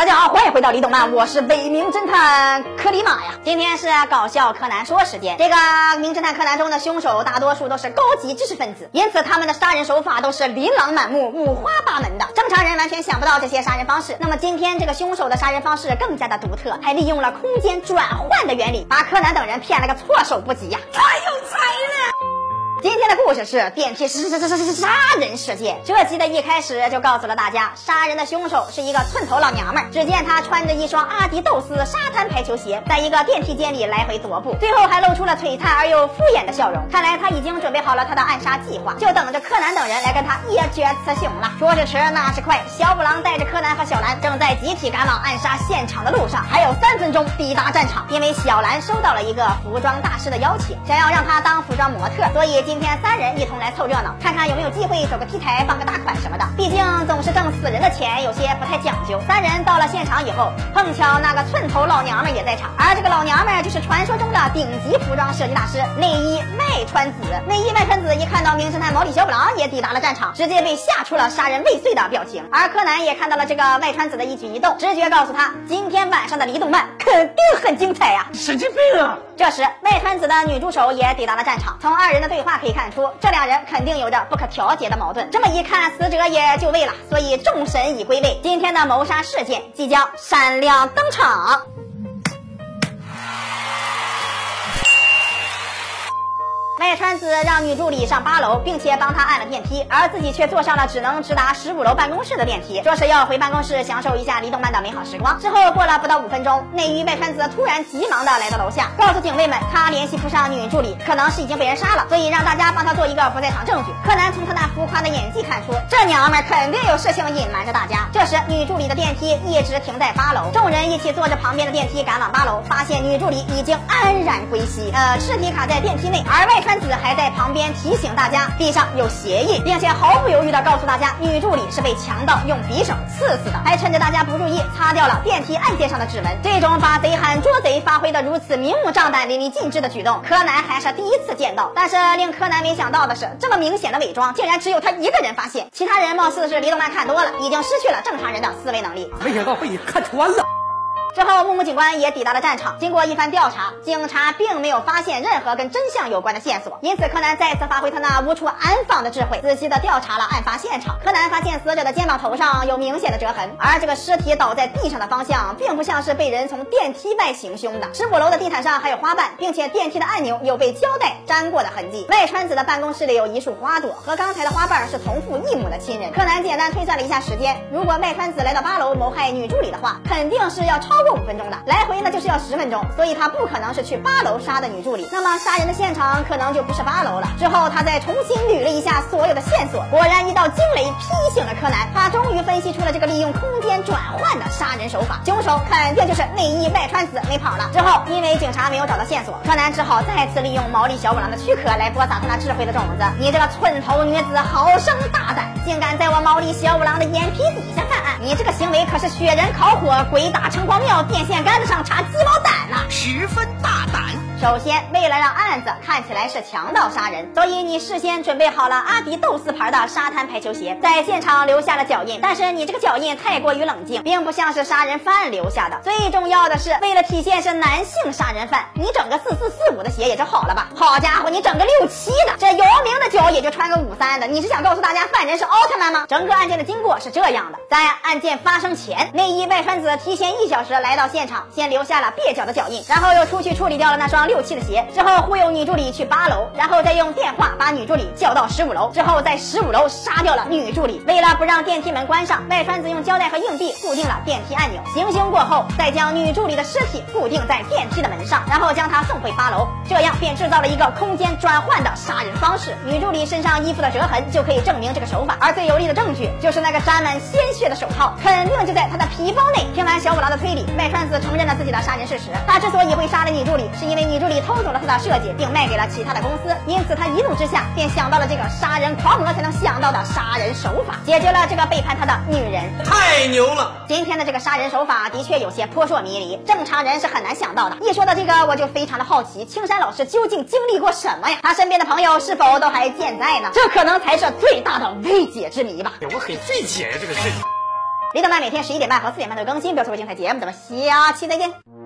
大家好，欢迎回到李动漫，我是伪名侦探柯里马呀。今天是搞笑柯南说时间。这个名侦探柯南中的凶手大多数都是高级知识分子，因此他们的杀人手法都是琳琅满目、五花八门的，正常人完全想不到这些杀人方式。那么今天这个凶手的杀人方式更加的独特，还利用了空间转换的原理，把柯南等人骗了个措手不及呀！太有才了！今天的故事是电梯杀杀杀杀杀杀人事件。这集的一开始就告诉了大家，杀人的凶手是一个寸头老娘们儿。只见她穿着一双阿迪豆斯沙滩排球鞋，在一个电梯间里来回踱步，最后还露出了璀璨而又敷衍的笑容。看来她已经准备好了她的暗杀计划，就等着柯南等人来跟她一决雌雄了。说时迟，那时快，小五郎带着柯南和小兰正在集体赶往暗杀现场的路上，还有三分钟抵达战场。因为小兰收到了一个服装大师的邀请，想要让她当服装模特，所以。今天三人一同来凑热闹，看看有没有机会走个 T 台、放个大款什么的。毕竟总是挣死人的钱，有些不太讲究。三人到了现场以后，碰巧那个寸头老娘们也在场，而这个老娘们就是传说中的顶级服装设计大师内衣外川子。内衣外川子一看到名侦探毛利小五郎也抵达了战场，直接被吓出了杀人未遂的表情。而柯南也看到了这个外川子的一举一动，直觉告诉他，今天晚上的离动漫肯定很精彩呀！神经病啊！这时外川子的女助手也抵达了战场，从二人的对话。可以看出，这两人肯定有着不可调节的矛盾。这么一看，死者也就位了，所以众神已归位。今天的谋杀事件即将闪亮登场。外川子让女助理上八楼，并且帮她按了电梯，而自己却坐上了只能直达十五楼办公室的电梯，说是要回办公室享受一下离动漫的美好时光。之后过了不到五分钟，内衣外川子突然急忙的来到楼下，告诉警卫们他联系不上女助理，可能是已经被人杀了，所以让大家帮他做一个不在场证据。柯南从他那浮夸的演技看出，这娘们肯定有事情隐瞒着大家。这时女助理的电梯一直停在八楼，众人一起坐着旁边的电梯赶往八楼，发现女助理已经安然归西，呃，尸体卡在电梯内，而外男。子还在旁边提醒大家，地上有鞋印，并且毫不犹豫地告诉大家，女助理是被强盗用匕首刺死的，还趁着大家不注意擦掉了电梯按键上的指纹。这种把贼喊捉贼发挥的如此明目张胆、淋漓尽致的举动，柯南还是第一次见到。但是令柯南没想到的是，这么明显的伪装，竟然只有他一个人发现，其他人貌似是李动漫看多了，已经失去了正常人的思维能力。没想到被你看穿了。之后，木木警官也抵达了战场。经过一番调查，警察并没有发现任何跟真相有关的线索，因此柯南再次发挥他那无处安放的智慧，仔细的调查了案发现场。柯南发现死者的肩膀头上有明显的折痕，而这个尸体倒在地上的方向，并不像是被人从电梯外行凶的。十五楼的地毯上还有花瓣，并且电梯的按钮有被胶带粘过的痕迹。外川子的办公室里有一束花朵，和刚才的花瓣是同父异母的亲人。柯南简单推算了一下时间，如果外川子来到八楼谋害女助理的话，肯定是要超。超过五分钟的来回呢，就是要十分钟，所以他不可能是去八楼杀的女助理。那么杀人的现场可能就不是八楼了。之后他再重新捋了一下所有的线索，果然一道惊雷劈醒了柯南，他终于分析出了这个利用空间转换的杀人手法，凶手肯定就是内衣外穿死没跑了。之后因为警察没有找到线索，柯南只好再次利用毛利小五郎的躯壳来播撒他那智慧的种子。你这个寸头女子好生大胆，竟敢在我毛利小五郎的眼皮底下犯案！你这个行为可是雪人烤火，鬼打城隍庙。电线杆子上插鸡毛掸呢，十分大胆。首先，为了让案子看起来是强盗杀人，所以你事先准备好了阿迪豆斯牌的沙滩排球鞋，在现场留下了脚印。但是你这个脚印太过于冷静，并不像是杀人犯留下的。最重要的是，为了体现是男性杀人犯，你整个四四四五的鞋也就好了吧？好家伙，你整个六七的，这姚明的脚也就穿个五三的。你是想告诉大家犯人是奥特曼吗？整个案件的经过是这样的：在案件发生前，内衣外川子提前一小时来到现场，先留下了蹩脚的脚印，然后又出去处理掉了那双。六七的鞋之后忽悠女助理去八楼，然后再用电话把女助理叫到十五楼，之后在十五楼杀掉了女助理。为了不让电梯门关上，外川子用胶带和硬币固定了电梯按钮。行凶过后，再将女助理的尸体固定在电梯的门上，然后将她送回八楼，这样便制造了一个空间转换的杀人方式。女助理身上衣服的折痕就可以证明这个手法，而最有力的证据就是那个沾满鲜血的手套，肯定就在她的皮包内。听完小五郎的推理，外川子承认了自己的杀人事实。他之所以会杀了女助理，是因为女。助理偷走了他的设计，并卖给了其他的公司，因此他一怒之下便想到了这个杀人狂魔才能想到的杀人手法，解决了这个背叛他的女人。太牛了！今天的这个杀人手法的确有些扑朔迷离，正常人是很难想到的。一说到这个，我就非常的好奇，青山老师究竟经历过什么呀？他身边的朋友是否都还健在呢？这可能才是最大的未解之谜吧。我很费解呀，这个事情。李德曼每天十一点半和四点半都有更新，不要错过精彩节目，咱们下期再见。